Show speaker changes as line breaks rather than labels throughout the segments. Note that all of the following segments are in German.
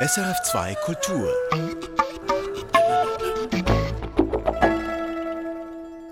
SRF2 Kultur.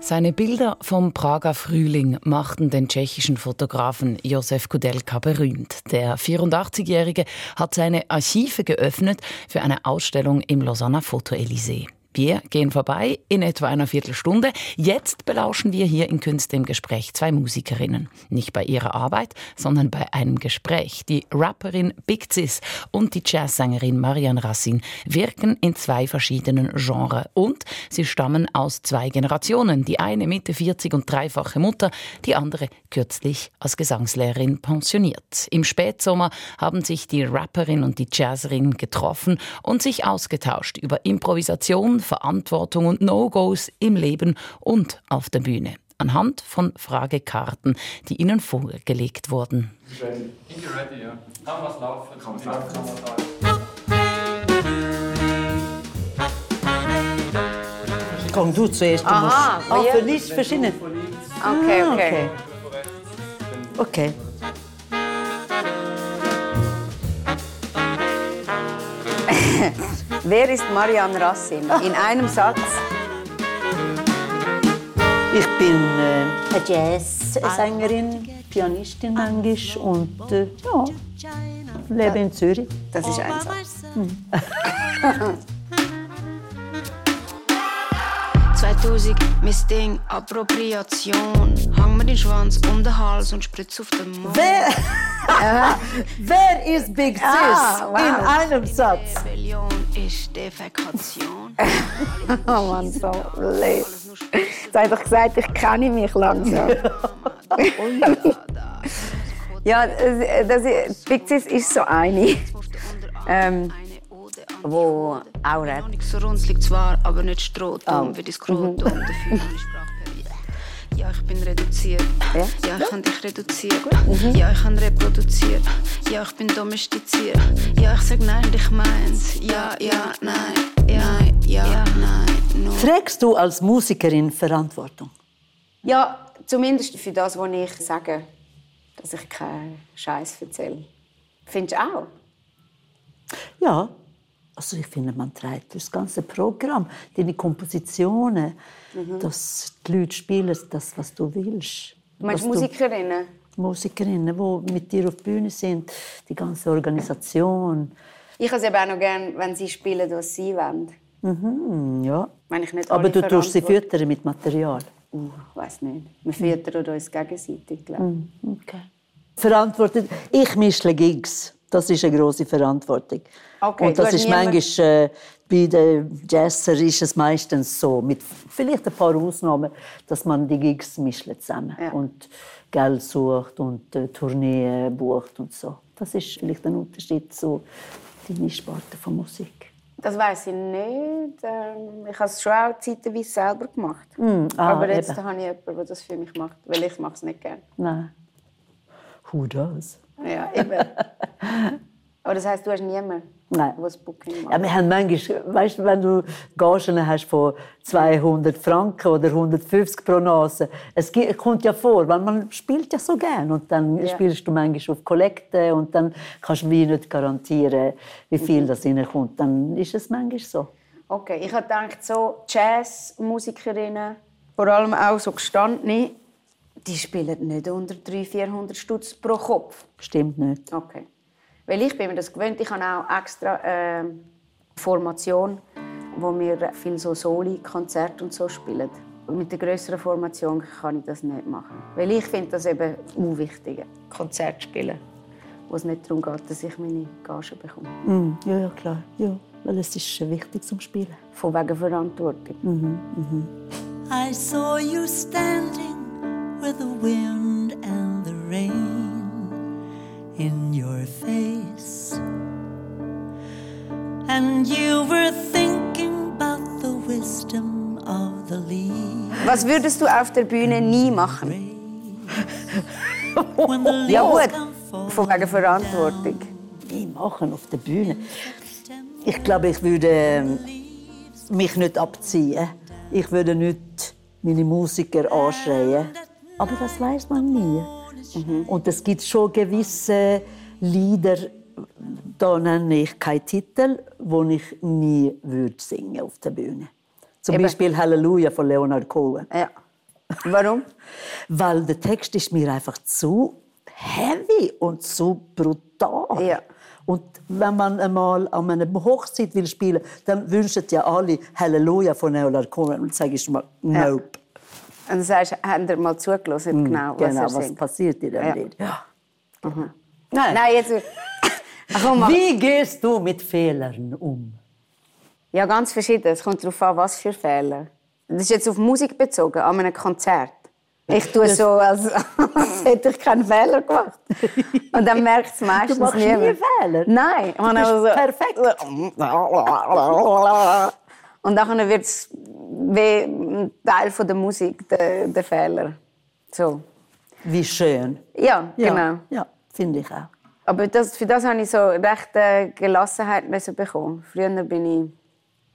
Seine Bilder vom Prager Frühling machten den tschechischen Fotografen Josef Kudelka berühmt. Der 84-Jährige hat seine Archive geöffnet für eine Ausstellung im Lausanner Foto Elysée. Wir gehen vorbei in etwa einer Viertelstunde. Jetzt belauschen wir hier in Künste im Gespräch zwei Musikerinnen. Nicht bei ihrer Arbeit, sondern bei einem Gespräch. Die Rapperin Big Sis und die Jazzsängerin Marianne Rassin wirken in zwei verschiedenen Genres und sie stammen aus zwei Generationen. Die eine Mitte 40 und dreifache Mutter, die andere kürzlich als Gesangslehrerin pensioniert. Im Spätsommer haben sich die Rapperin und die Jazzerin getroffen und sich ausgetauscht über Improvisation, Verantwortung und No-Gos im Leben und auf der Bühne. Anhand von Fragekarten, die ihnen vorgelegt wurden.
Ready. Ready, ja. Kann was laufen? Was laufen. Was laufen.
Komm du zuerst. Du
Aha,
musst. Ah,
wir-
für Lies verschieden.
Okay,
Ah,
okay.
Okay.
Wer ist Marianne Rassin? In einem Satz.
Ich bin äh, eine Jazzsängerin, Pianistin manchmal und äh, ja, lebe in Zürich.
Das ist ein Satz.
2000, mein Ding, Appropriation. Hang mir den Schwanz um den Hals und spritz auf den Mund.
Wer, wer ist Big Sis
Ah, wow.
in einem Satz?
Ist Defekation.
Oh Mann, so blöd. Jetzt habe ich doch gesagt, ich kenne mich langsam. ja, das, ist, Sis ist so eine, ähm, wo auch.
Nicht so runzlig zwar, aber nicht Strohtum
Oh.
wie das Skrotum. Dafür. Ja, ich bin reduziert.
Ja?
Ja, ich kann dich reduzieren. Ja, ich kann reproduzieren. Ja, ich bin domestiziert. Ja, ich sag nein, ich mein's. Ja, ja, nein. Ja, ja, nein. No.
Trägst du als Musikerin Verantwortung?
Ja, zumindest für das, was ich sage, dass ich keinen Scheiß erzähle. Findest du auch?
Ja. Also ich finde, man trägt das ganze Programm, deine Kompositionen,
Mhm.
dass die Leute spielen das, was du willst.
Du meinst
du-
Musikerinnen?
Musikerinnen, die mit dir auf der Bühne sind, die ganze Organisation.
Ich habe es eben auch noch gerne, wenn sie spielen, was sie wollen.
Hm, ja.
Wenn ich nicht
Aber du tust sie füttern mit Material.
Uh, ich weiß nicht. Wir füttern uns gegenseitig, glaube ich.
Okay. Verantwortet. Ich mische Gigs. Das ist eine große Verantwortung.
Okay,
Und das ist manchmal äh, bei den Jazzer ist es meistens so, mit vielleicht ein paar Ausnahmen, dass man die Gigs mischt zusammen
Ja.
und Geld sucht und äh, Tourneen bucht und so. Das ist vielleicht ein Unterschied zu deiner Sparte von Musik.
Das weiß ich nicht. Ähm, Ich habe es schon auch zeitweise selber gemacht.
ah,
Aber jetzt
eben.
habe ich jemanden, der das für mich macht, weil ich mache es nicht gerne.
Nein. Who does?
Ja, eben. Aber das heisst, du hast niemanden,
Nein.
das Booking macht.
Ja, wir haben manchmal, weißt, wenn du Gagen hast von 200 Franken oder 150 pro Nase, es kommt ja vor, weil man spielt ja so gern und dann
Ja.
spielst du manchmal auf Kollekte und dann kannst du wie nicht garantieren, wie viel
Mhm.
das reinkommt. Dann ist es manchmal so.
Okay, ich habe gedacht, so Jazzmusikerinnen, vor allem auch so gestandene, die spielen nicht unter 300, 400 Stutz pro Kopf.
Stimmt nicht.
Okay. Weil ich bin mir das gewöhnt. Ich habe auch extra ähm, Formation, wo wir viel so Soli-Konzerte und so spielen. Und mit der größeren Formation kann ich das nicht machen. Weil ich finde das eben unwichtig, Konzert spielen, wo es nicht darum geht, dass ich meine Gage bekomme.
Mm, ja, ja, klar. Ja, weil es ist äh, wichtig zum Spielen.
Von wegen Verantwortung.
I saw you standing wind and the rain in your face. And you were thinking about the wisdom of the leaves.
Was würdest du auf der Bühne nie machen? Ja gut, von wegen Verantwortung.
Wie machen auf der Bühne? Ich glaube, ich würde ähm, mich nicht abziehen. Ich würde nicht meine Musiker anschreien. Aber das weiß man nie. Und es gibt schon gewisse Lieder, da nenne ich keinen Titel, den ich nie würde singen auf der Bühne. Zum
Eben.
Beispiel Halleluja von Leonard Cohen.
Ja. Warum?
Weil der Text ist mir einfach zu heavy und zu brutal.
Ja.
Und wenn man einmal an einer Hochzeit will spielen, dann wünschen ja alle Halleluja von Leonard Cohen und sage ich mal Nope.
Und du sagst, haben ihr mal zugelassen, genau, was
genau,
er
was
singt?
passiert in dem
Ja.
Lied. Ja.
Nein,
Nein.
jetzt...
Wie gehst du mit Fehlern um?
Ja, ganz verschieden. Es kommt darauf an, was für Fehler. Das ist jetzt auf Musik bezogen, an einem Konzert. Ich tue so, als, als hätte ich keinen Fehler gemacht. Und dann merkt es meistens
Du machst nie
niemand.
Fehler?
Nein.
Du bist
also-
perfekt.
Und dann wird es wie ein Teil von der Musik, der, der Fehler. So.
Wie schön.
Ja,
Ja,
genau.
Ja, finde ich auch.
Aber das, für das habe ich so recht äh, Gelassenheit müssen bekommen. Früher bin ich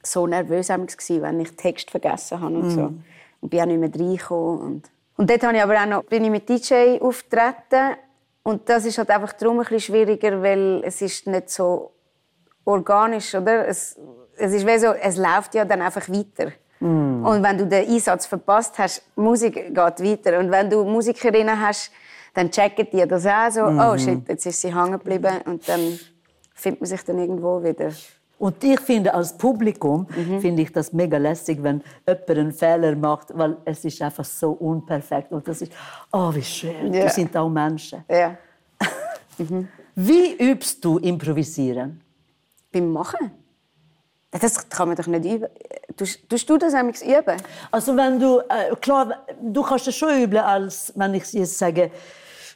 so nervös wenn ich Text vergessen habe und so. Und bin auch nicht mehr reingekommen. Und, und dort habe ich aber auch noch, bin ich mit DJ auftreten. Und das ist halt einfach darum ein bisschen schwieriger, weil es ist nicht so organisch, oder? Es, es ist wie so, es läuft ja dann einfach weiter. Und wenn du den Einsatz verpasst hast, die Musik geht weiter. Und wenn du Musikerinnen hast, dann checken die das auch so, oh shit, jetzt ist sie hängen geblieben. Und dann findet man sich dann irgendwo wieder.
Und ich finde, als Publikum
Mhm.
finde ich das mega lässig, wenn jemand einen Fehler macht, weil es ist einfach so unperfekt. Und das ist, oh, wie schön.
Ja.
Wir sind auch Menschen.
Ja.
Wie übst du Improvisieren?
Beim Machen? Das kann man doch nicht üben. Tust, tust du das nämlich üben?
Also wenn du, äh, klar, du kannst es schon üben, als wenn ich jetzt sage,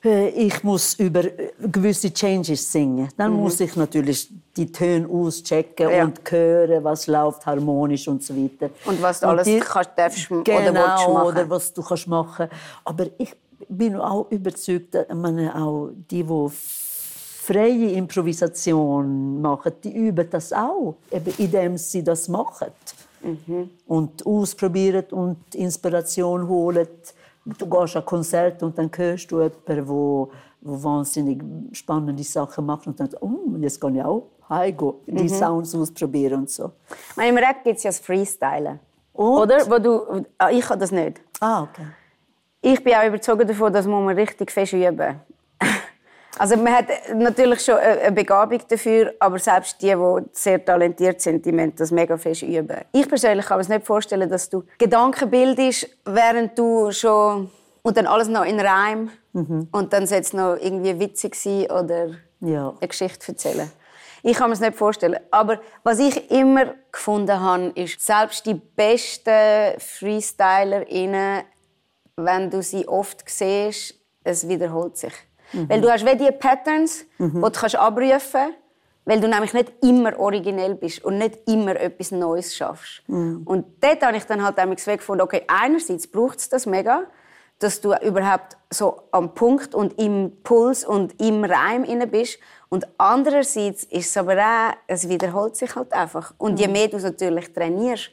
äh, ich muss über äh, gewisse Changes singen. Dann muss ich natürlich die Töne auschecken
Mhm. Ja.
und hören, was läuft harmonisch und so weiter.
Und was du alles kannst, darfst oder
genau,
willst machen.
oder was du kannst machen. Aber ich bin auch überzeugt, dass- ich meine, auch die, die freie Improvisation machen, die üben das auch, eben indem sie das machen. Und ausprobieren und Inspiration holen. Du gehst an Konzerte und dann hörst du jemanden, wo, wo wahnsinnig spannende Sachen macht und dann oh, jetzt kann ich auch heimgehen, die Sounds ausprobieren und so.
Im Rap gibt es ja das Freestylen.
Und?
Oder? Wo du, ah, ich kann das nicht.
Ah, okay.
Ich bin auch überzeugt davon, dass man richtig fest üben Also man hat natürlich schon eine eine Begabung dafür, aber selbst die, die sehr talentiert sind, die müssen das mega fest üben. Ich persönlich kann mir es nicht vorstellen, dass du Gedanken bildest, während du schon... Und dann alles noch in Reim. Und dann soll es noch irgendwie witzig sein oder
Ja.
eine Geschichte erzählen. Ich kann mir es nicht vorstellen. Aber was ich immer gefunden habe, ist, selbst die besten FreestylerInnen, wenn du sie oft siehst, es wiederholt sich. Weil du hast wie die Patterns, die du kannst abrufen kannst, weil du nämlich nicht immer originell bist und nicht immer etwas Neues schaffst. Und dort habe ich dann halt gefunden, okay, einerseits braucht es das mega, dass du überhaupt so am Punkt und im Puls und im Reim inne bist. Und andererseits ist es aber auch, es wiederholt sich halt einfach. Und je mehr du es natürlich trainierst,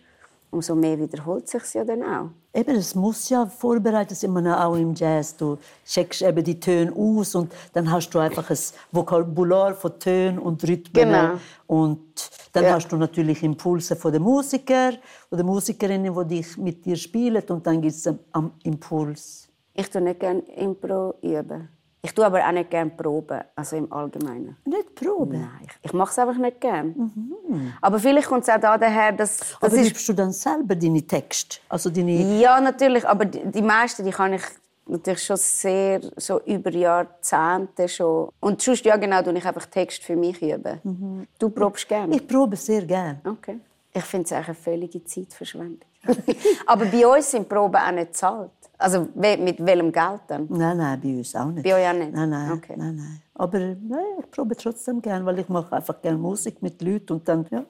umso mehr wiederholt sich ja dann auch.
Eben, es muss ja vorbereitet sein, auch im Jazz. Du checkst eben die Töne aus und dann hast du einfach ein Vokabular von Tönen und Rhythmen.
Genau.
Und dann
Ja.
hast du natürlich Impulse von den Musikern oder Musikerinnen, die dich mit dir spielen und dann gibt es einen Impuls.
Ich tue nicht gerne Impro üben. Ich tue aber auch nicht gerne proben, also im Allgemeinen.
Nicht Probe.
Nein, ich, mache es einfach nicht gerne. Aber vielleicht kommt es auch daher, dass... das
Aber
ist
schreibst du dann selber deine Texte? Also deine...
Ja, natürlich, aber die, die meisten, die kann ich natürlich schon sehr, so über Jahrzehnte schon. Und sonst, ja genau, tue ich einfach Text für mich üben. Du probst gerne?
Ich probe sehr gerne.
Okay. Ich finde es eigentlich eine völlige Zeitverschwendung. aber bei uns sind Proben auch nicht bezahlt. Also mit welchem Geld dann?
Nein, nein, bei uns auch nicht.
Bei euch auch nicht?
Nein, nein,
Okay.
nein, nein. Aber nein, ich probe trotzdem gerne, weil ich mache einfach gerne Musik mit Leuten und dann, ja.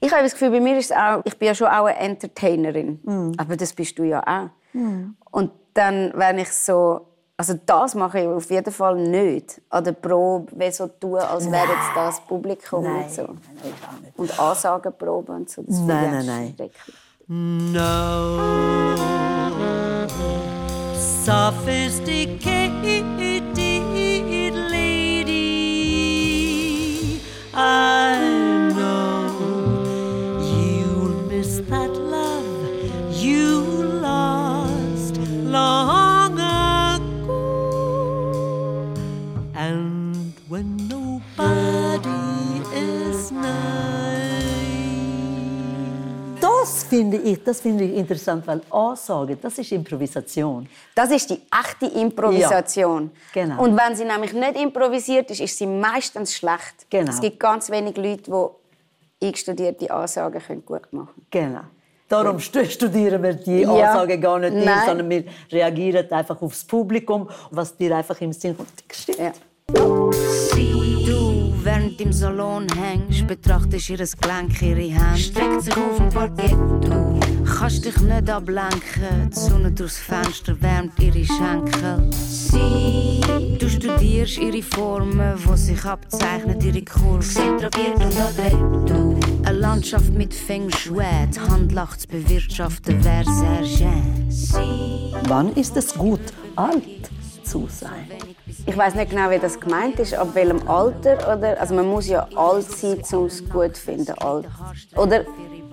Ich habe das Gefühl, bei mir ist es auch, ich bin ja schon auch eine Entertainerin. Aber das bist du ja auch. Und dann, wenn ich so, also das mache ich auf jeden Fall nicht. An der Probe, wie so tun, als wäre jetzt das Publikum
Nein,
und so.
nein, ich auch nicht.
Und Ansagenprobe und so. Das finde
Nein,
ich
nein, nein.
No. Sophisticated
das finde ich interessant, weil Ansage, das ist Improvisation.
Das ist die echte Improvisation.
Ja, genau.
Und wenn sie nämlich nicht improvisiert ist, ist sie meistens schlecht.
Genau.
Es gibt ganz wenige Leute, die eingestudierte Ansagen können gut machen
Genau. Darum st- studieren wir die
Ja.
Ansage gar nicht ein,
Nein.
sondern wir reagieren einfach aufs Publikum, was dir einfach im Sinn kommt. Stimmt.
Ja.
Du, während im Salon hängst, betrachtest ihr Gelenk, ihre Hand. Streckt sich auf dem Parkett. Du kannst dich nicht ablenken. Die Sonne durchs Fenster wärmt ihre Schenkel. Sie, du studierst ihre Formen, wo sich abzeichnet, ihre Kurven. Zentriert und adrett. Du, eine Landschaft mit Feng Shui. Die Hand lacht zu bewirtschaften, wäre sehr schön. Sie,
Wann ist es gut, alt zu sein?
Ich weiß nicht genau, wie das gemeint ist, ab welchem Alter. Oder? Also man muss ja alt sein, um es gut zu finden. Alt. Oder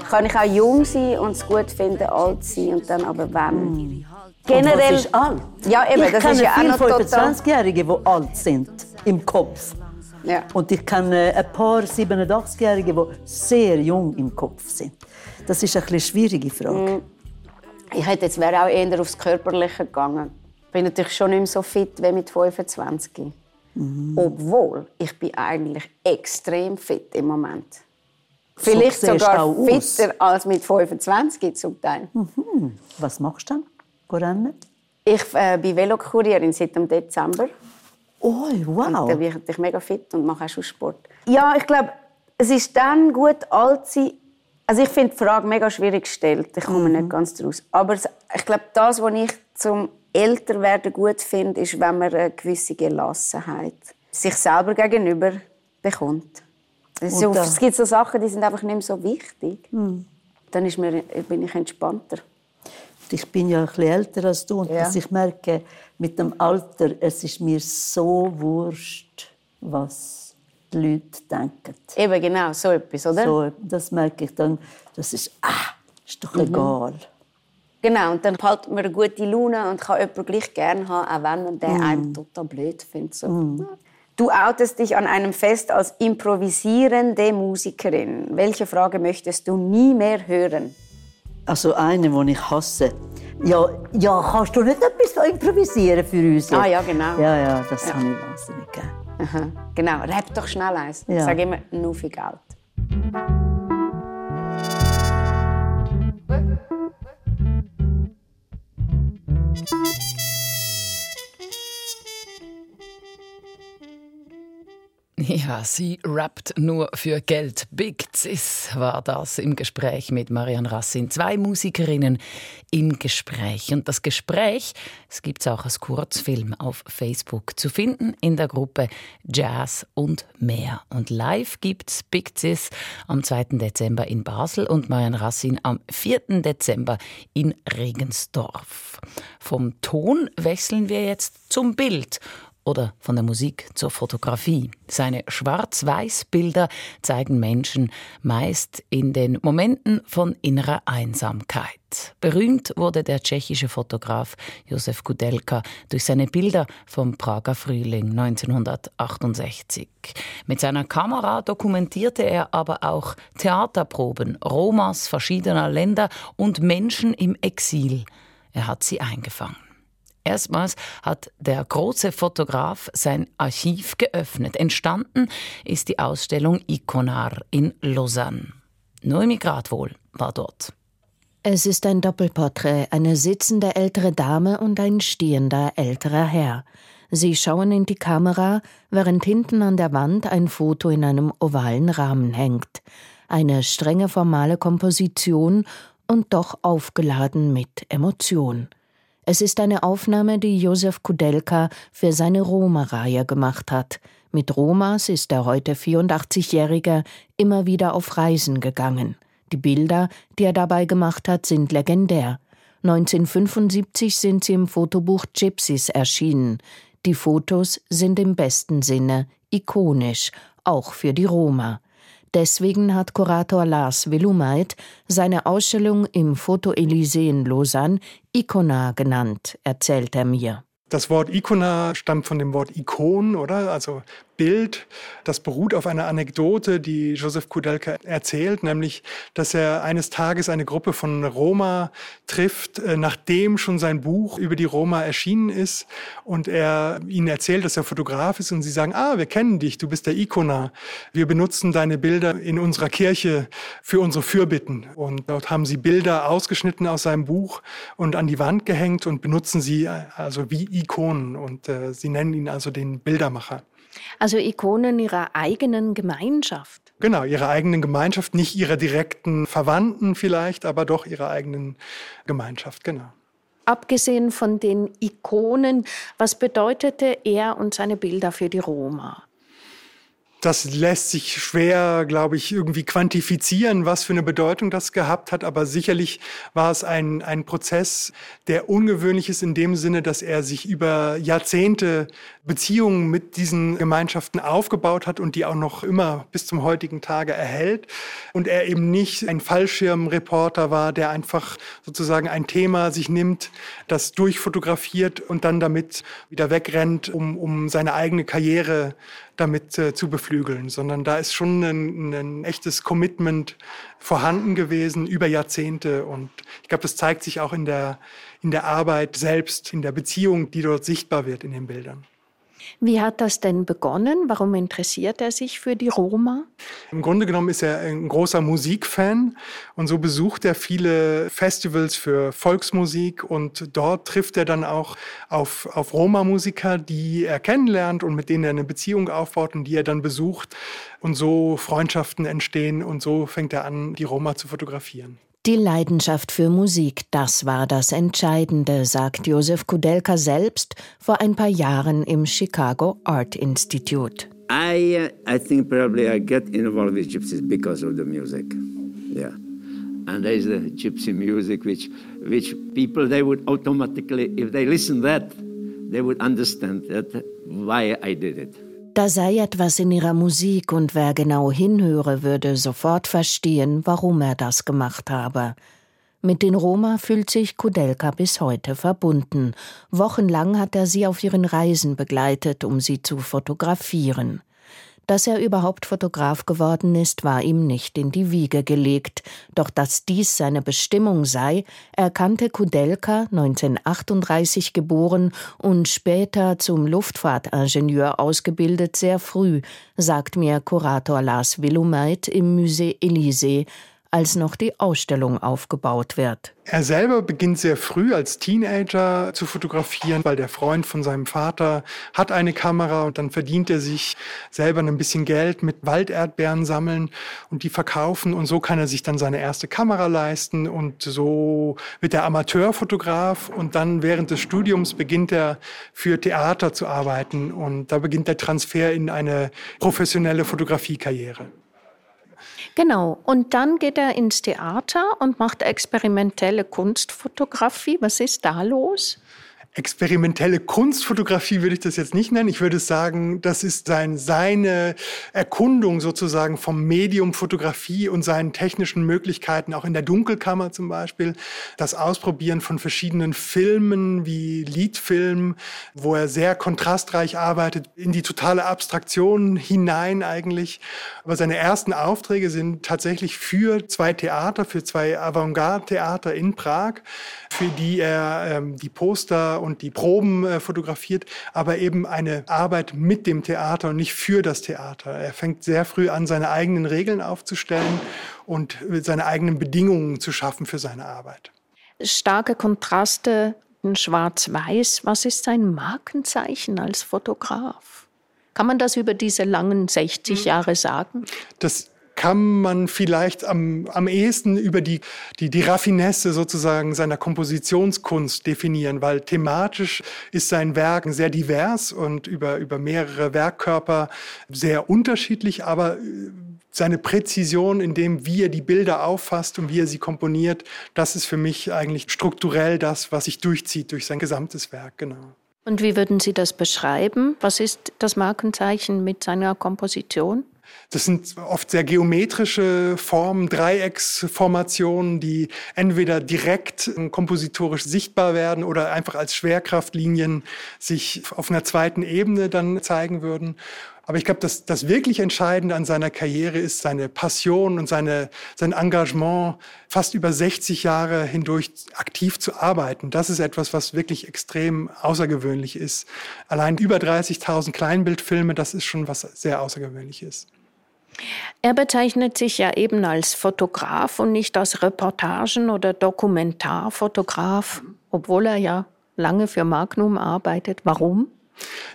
kann ich auch jung sein und es gut finden, alt sein und dann aber wann?
Und
Generell.
was ist alt?
Ja, eben,
ich
das
kenne
ist ja auch
viele
noch total.
25-Jährige, die alt sind im Kopf.
Ja.
Und ich kenne ein paar 87-Jährige, die sehr jung im Kopf sind. Das ist eine schwierige Frage.
Ich hätte jetzt wäre auch eher aufs Körperliche gegangen. Ich bin natürlich schon nicht mehr so fit wie mit 25.
Mhm.
Obwohl, ich bin eigentlich extrem fit im Moment. Vielleicht
du
sogar fitter als mit 25 zum Teil.
Was machst du dann? Rennen?
Ich äh, bin Velokurierin seit dem Dezember.
Oh, wow.
Da bin ich mega fit und mache auch schon Sport. Ja, ich glaube, es ist dann gut, alt zu sein. Also ich finde die Frage mega schwierig gestellt. Ich komme nicht ganz daraus. Aber ich glaube, das, was ich zum Älterwerden gut finde, ist, wenn man eine gewisse Gelassenheit sich selber gegenüber bekommt. Es, es gibt so Sachen, die sind einfach nicht mehr so wichtig. Dann ist mir, bin ich entspannter.
Ich bin ja ein bisschen älter als du und
Ja.
dass ich merke, mit dem Alter, es ist mir so wurscht, was die Leute denken.
Eben genau, so etwas, oder?
So, das merke ich dann, das ist, ah, ist
Mhm.
doch egal.
Genau, und dann behaltet man eine gute Laune und kann jemanden gleich gerne haben, auch wenn man den einem total blöd findet. So. Du outest dich an einem Fest als improvisierende Musikerin. Welche Frage möchtest du nie mehr hören?
Also eine, die ich hasse. Ja, ja, kannst du nicht etwas improvisieren für uns?
Ah, ja, genau.
Ja, ja, das habe ich wahnsinnig gerne.
Genau, rap doch schnell eins.
Ja.
Ich sage immer, nur für Geld. Thank you.
Ja, sie rappt nur für Geld. Big Sis war das im Gespräch mit Marianne Rassin. Zwei Musikerinnen im Gespräch. Und das Gespräch, es gibt auch als Kurzfilm auf Facebook zu finden in der Gruppe Jazz und mehr. Und live gibt's Big Sis am 2. Dezember in Basel und Marianne Rassin am 4. Dezember in Regensdorf. Vom Ton wechseln wir jetzt zum Bild oder von der Musik zur Fotografie. Seine Schwarz-Weiß-Bilder zeigen Menschen meist in den Momenten von innerer Einsamkeit. Berühmt wurde der tschechische Fotograf Josef Kudelka durch seine Bilder vom Prager Frühling 1968. Mit seiner Kamera dokumentierte er aber auch Theaterproben, Romas verschiedener Länder und Menschen im Exil. Er hat sie eingefangen. Erstmals hat der große Fotograf sein Archiv geöffnet. Entstanden ist die Ausstellung Iconar in Lausanne. Noemi Gradwohl war dort.
Es ist ein Doppelporträt, eine sitzende ältere Dame und ein stehender älterer Herr. Sie schauen in die Kamera, während hinten an der Wand ein Foto in einem ovalen Rahmen hängt. Eine strenge formale Komposition und doch aufgeladen mit Emotion. Es ist eine Aufnahme, die Josef Kudelka für seine Roma-Reihe gemacht hat. Mit Romas ist der heute 84-Jährige immer wieder auf Reisen gegangen. Die Bilder, die er dabei gemacht hat, sind legendär. 1975 sind sie im Fotobuch Gypsies erschienen. Die Fotos sind im besten Sinne ikonisch, auch für die Roma. Deswegen hat Kurator Lars Willumeit seine Ausstellung im Foto Elysée in Lausanne Icona genannt, erzählt er mir.
Das Wort Ikona stammt von dem Wort Ikon, oder? Also Bild, das beruht auf einer Anekdote, die Josef Kudelka erzählt, nämlich, dass er eines Tages eine Gruppe von Roma trifft, äh, nachdem schon sein Buch über die Roma erschienen ist und er ihnen erzählt, dass er Fotograf ist und sie sagen, ah, wir kennen dich, du bist der Ikona. Wir benutzen deine Bilder in unserer Kirche für unsere Fürbitten. Und dort haben sie Bilder ausgeschnitten aus seinem Buch und an die Wand gehängt und benutzen sie äh, also wie Ikonen und äh, sie nennen ihn also den Bildermacher.
Also Ikonen ihrer eigenen Gemeinschaft.
Genau, ihrer eigenen Gemeinschaft, nicht ihrer direkten Verwandten vielleicht, aber doch ihrer eigenen Gemeinschaft, genau.
Abgesehen von den Ikonen, was bedeutete er und seine Bilder für die Roma?
Das lässt sich schwer, glaube ich, irgendwie quantifizieren, was für eine Bedeutung das gehabt hat. Aber sicherlich war es ein, ein Prozess, der ungewöhnlich ist in dem Sinne, dass er sich über Jahrzehnte Beziehungen mit diesen Gemeinschaften aufgebaut hat und die auch noch immer bis zum heutigen Tage erhält. Und er eben nicht ein Fallschirmreporter war, der einfach sozusagen ein Thema sich nimmt, das durchfotografiert und dann damit wieder wegrennt, um, um seine eigene Karriere damit äh, zu beflügeln, sondern da ist schon ein, ein, echtes Commitment vorhanden gewesen über Jahrzehnte. Und ich glaube, das zeigt sich auch in der, in der Arbeit selbst, in der Beziehung, die dort sichtbar wird in den Bildern.
Wie hat das denn begonnen? Warum interessiert er sich für die Roma?
Im Grunde genommen ist er ein großer Musikfan und so besucht er viele Festivals für Volksmusik und dort trifft er dann auch auf, auf Roma-Musiker, die er kennenlernt und mit denen er eine Beziehung aufbaut und die er dann besucht und so Freundschaften entstehen und so fängt er an, die Roma zu fotografieren.
Die Leidenschaft für Musik, das war das Entscheidende, sagt Josef Kudelka selbst vor ein paar Jahren im Chicago Art Institute.
I, I think probably I get involved with gypsies because of the music. Yeah. And there the gypsy music which, which people, they would automatically, if they listen that, they would understand that why I did it.
Da sei etwas in ihrer Musik und wer genau hinhöre, würde sofort verstehen, warum er das gemacht habe. Mit den Roma fühlt sich Kudelka bis heute verbunden. Wochenlang hat er sie auf ihren Reisen begleitet, um sie zu fotografieren. Dass er überhaupt Fotograf geworden ist, war ihm nicht in die Wiege gelegt. Doch dass dies seine Bestimmung sei, erkannte Kudelka, 1938 geboren und später zum Luftfahrtingenieur ausgebildet, sehr früh, sagt mir Kurator Lars Willumeit im Musée Élysée, als noch die Ausstellung aufgebaut wird.
Er selber beginnt sehr früh als Teenager zu fotografieren, weil der Freund von seinem Vater hat eine Kamera und dann verdient er sich selber ein bisschen Geld mit Walderdbeeren sammeln und die verkaufen und so kann er sich dann seine erste Kamera leisten und so wird er Amateurfotograf und dann während des Studiums beginnt er für Theater zu arbeiten und da beginnt der Transfer in eine professionelle Fotografiekarriere.
Genau. Und dann geht er ins Theater und macht experimentelle Kunstfotografie. Was ist da los?
Experimentelle Kunstfotografie würde ich das jetzt nicht nennen. Ich würde sagen, das ist sein, seine Erkundung sozusagen vom Medium Fotografie und seinen technischen Möglichkeiten, auch in der Dunkelkammer zum Beispiel. Das Ausprobieren von verschiedenen Filmen wie Liedfilmen, wo er sehr kontrastreich arbeitet, in die totale Abstraktion hinein eigentlich. Aber seine ersten Aufträge sind tatsächlich für zwei Theater, für zwei Avantgarde-Theater in Prag, für die er ähm, die Poster und die Proben äh, fotografiert, aber eben eine Arbeit mit dem Theater und nicht für das Theater. Er fängt sehr früh an, seine eigenen Regeln aufzustellen und seine eigenen Bedingungen zu schaffen für seine Arbeit.
Starke Kontraste in Schwarz-Weiß. Was ist sein Markenzeichen als Fotograf? Kann man das über diese langen 60 hm. Jahre sagen?
Das kann man vielleicht am, am ehesten über die, die, die Raffinesse sozusagen seiner Kompositionskunst definieren, weil thematisch ist sein Werk sehr divers und über, über mehrere Werkkörper sehr unterschiedlich, aber äh, seine Präzision in dem, wie er die Bilder auffasst und wie er sie komponiert, das ist für mich eigentlich strukturell das, was sich durchzieht durch sein gesamtes Werk, genau.
Und wie würden Sie das beschreiben? Was ist das Markenzeichen mit seiner Komposition?
Das sind oft sehr geometrische Formen, Dreiecksformationen, die entweder direkt kompositorisch sichtbar werden oder einfach als Schwerkraftlinien sich auf einer zweiten Ebene dann zeigen würden. Aber ich glaube, das, das wirklich Entscheidende an seiner Karriere ist seine Passion und seine, sein Engagement, fast über 60 Jahre hindurch aktiv zu arbeiten. Das ist etwas, was wirklich extrem außergewöhnlich ist. Allein über 30.000 Kleinbildfilme, das ist schon was sehr Außergewöhnliches.
Er bezeichnet sich ja eben als Fotograf und nicht als Reportagen- oder Dokumentarfotograf, obwohl er ja lange für Magnum arbeitet. Warum?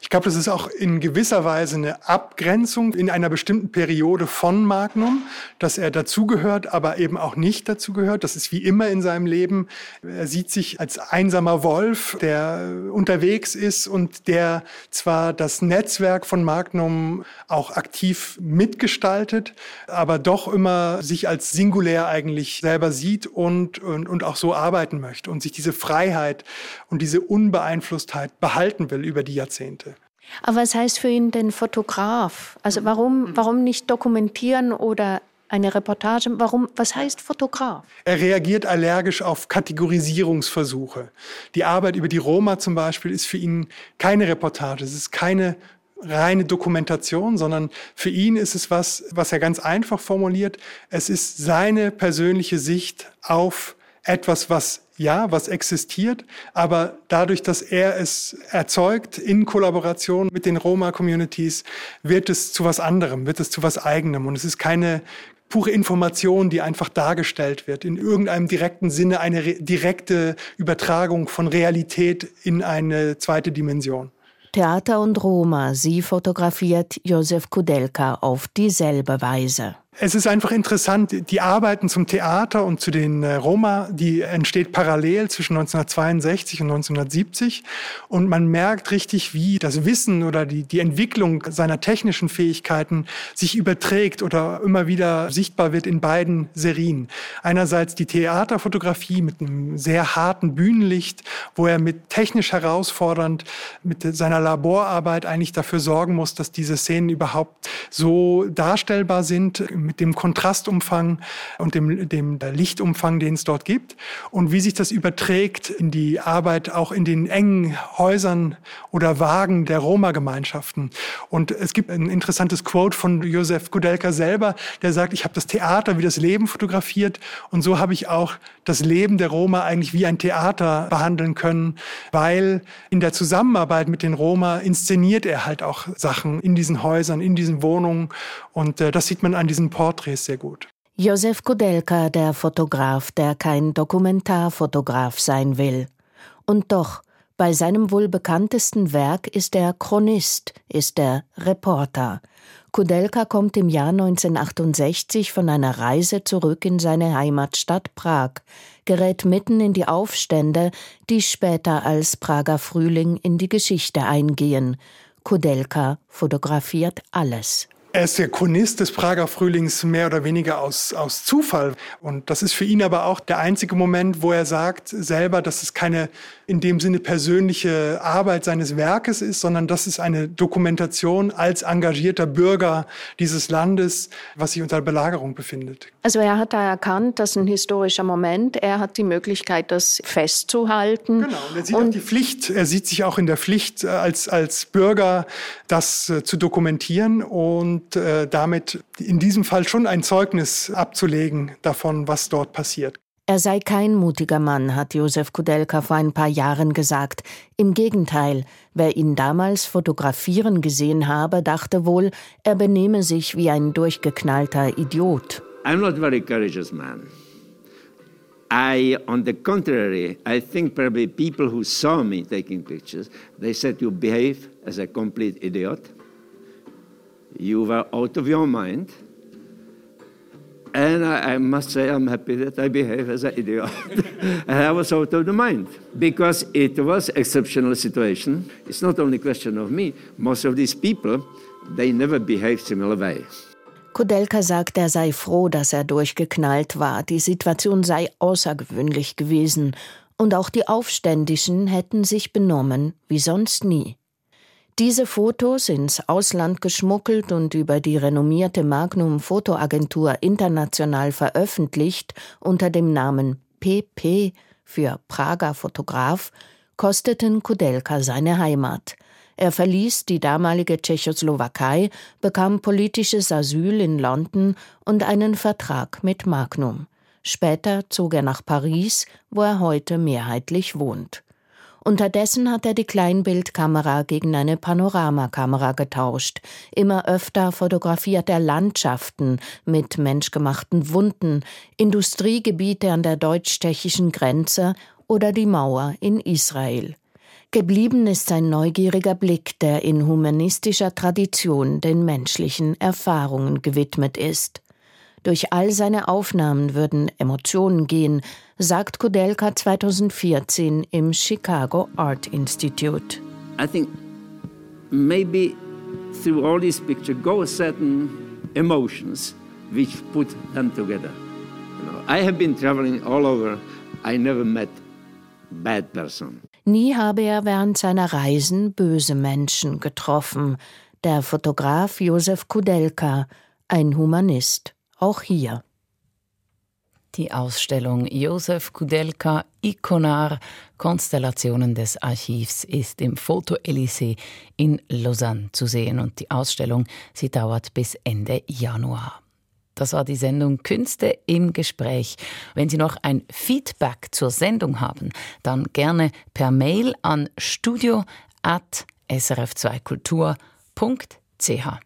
Ich glaube, das ist auch in gewisser Weise eine Abgrenzung in einer bestimmten Periode von Magnum, dass er dazugehört, aber eben auch nicht dazugehört. Das ist wie immer in seinem Leben. Er sieht sich als einsamer Wolf, der unterwegs ist und der zwar das Netzwerk von Magnum auch aktiv mitgestaltet, aber doch immer sich als singulär eigentlich selber sieht und, und, und auch so arbeiten möchte und sich diese Freiheit und diese Unbeeinflusstheit behalten will über die Jahrzehnte.
Aber was heißt für ihn denn Fotograf? Also warum, warum nicht dokumentieren oder eine Reportage? Warum, was heißt Fotograf?
Er reagiert allergisch auf Kategorisierungsversuche. Die Arbeit über die Roma zum Beispiel ist für ihn keine Reportage, es ist keine reine Dokumentation, sondern für ihn ist es was, was er ganz einfach formuliert. Es ist seine persönliche Sicht auf etwas, was ja, was existiert, aber dadurch, dass er es erzeugt in Kollaboration mit den Roma-Communities, wird es zu was anderem, wird es zu was eigenem. Und es ist keine pure Information, die einfach dargestellt wird, in irgendeinem direkten Sinne eine direkte Übertragung von Realität in eine zweite Dimension.
Theater und Roma, sie fotografiert Josef Kudelka auf dieselbe Weise.
Es ist einfach interessant, die Arbeiten zum Theater und zu den äh, Roma, die entsteht parallel zwischen 1962 und 1970. Und man merkt richtig, wie das Wissen oder die, die Entwicklung seiner technischen Fähigkeiten sich überträgt oder immer wieder sichtbar wird in beiden Serien. Einerseits die Theaterfotografie mit einem sehr harten Bühnenlicht, wo er mit technisch herausfordernd, mit seiner Laborarbeit eigentlich dafür sorgen muss, dass diese Szenen überhaupt so darstellbar sind mit dem Kontrastumfang und dem, dem Lichtumfang, den es dort gibt und wie sich das überträgt in die Arbeit auch in den engen Häusern oder Wagen der Roma-Gemeinschaften. Und es gibt ein interessantes Quote von Josef Kudelka selber, der sagt, ich habe das Theater wie das Leben fotografiert und so habe ich auch das Leben der Roma eigentlich wie ein Theater behandeln können, weil in der Zusammenarbeit mit den Roma inszeniert er halt auch Sachen in diesen Häusern, in diesen Wohnungen und äh, das sieht man an diesen Porträts sehr gut.
Josef Kudelka, der Fotograf, der kein Dokumentarfotograf sein will. Und doch, bei seinem wohl bekanntesten Werk ist er Chronist, ist er Reporter. Kudelka kommt im Jahr 1968 von einer Reise zurück in seine Heimatstadt Prag, gerät mitten in die Aufstände, die später als Prager Frühling in die Geschichte eingehen. Kudelka fotografiert alles.
Er ist der Chronist des Prager Frühlings mehr oder weniger aus, aus Zufall. Und das ist für ihn aber auch der einzige Moment, wo er sagt selber, dass es keine in dem Sinne persönliche Arbeit seines Werkes ist, sondern das ist eine Dokumentation als engagierter Bürger dieses Landes, was sich unter Belagerung befindet.
Also er hat da erkannt, das ist ein historischer Moment. Er hat die Möglichkeit, das festzuhalten.
Genau, und er sieht und auch die Pflicht, er sieht sich auch in der Pflicht äh, als, als Bürger, das äh, zu dokumentieren und äh, damit in diesem Fall schon ein Zeugnis abzulegen davon, was dort passiert.
Er sei kein mutiger Mann, hat Josef Kudelka vor ein paar Jahren gesagt. Im Gegenteil, wer ihn damals fotografieren gesehen habe, dachte wohl, er benehme sich wie ein durchgeknallter Idiot.
I'm not a very courageous man. I, on the contrary, I think probably people who saw me taking pictures, they said you behave as a complete idiot. You were out of your mind. And I, I, must say, I'm happy that I behave as an idiot. and I was out of the mind because it was exceptional situation. It's not only a question of me. Most of these people, they never behave similar way.
Kudelka sagt, er sei froh, dass er durchgeknallt war. Die Situation sei außergewöhnlich gewesen. Und auch die Aufständischen hätten sich benommen wie sonst nie. Diese Fotos ins Ausland geschmuggelt und über die renommierte Magnum Fotoagentur international veröffentlicht unter dem Namen PP für Prager Fotograf, kosteten Kudelka seine Heimat. Er verließ die damalige Tschechoslowakei, bekam politisches Asyl in London und einen Vertrag mit Magnum. Später zog er nach Paris, wo er heute mehrheitlich wohnt. Unterdessen hat er die Kleinbildkamera gegen eine Panoramakamera getauscht. Immer öfter fotografiert er Landschaften mit menschgemachten Wunden, Industriegebiete an der deutsch-tschechischen Grenze oder die Mauer in Israel. Geblieben ist sein neugieriger Blick, der in humanistischer Tradition den menschlichen Erfahrungen gewidmet ist. Durch all seine Aufnahmen würden Emotionen gehen, sagt Kudelka 2014 im Chicago Art Institute.
I think maybe through all these pictures go certain emotions which put them together. You know, I have been traveling all over. I never met bad person.
Nie habe er während seiner Reisen böse Menschen getroffen. Der Fotograf Josef Kudelka, ein Humanist, auch hier.
Die Ausstellung Josef Kudelka Ikonar Konstellationen des Archivs ist im Foto Elysée in Lausanne zu sehen und die Ausstellung sie dauert bis Ende Januar. Das war die Sendung Künste im Gespräch. Wenn Sie noch ein Feedback zur Sendung haben, dann gerne per Mail an studio@srf2kultur.ch.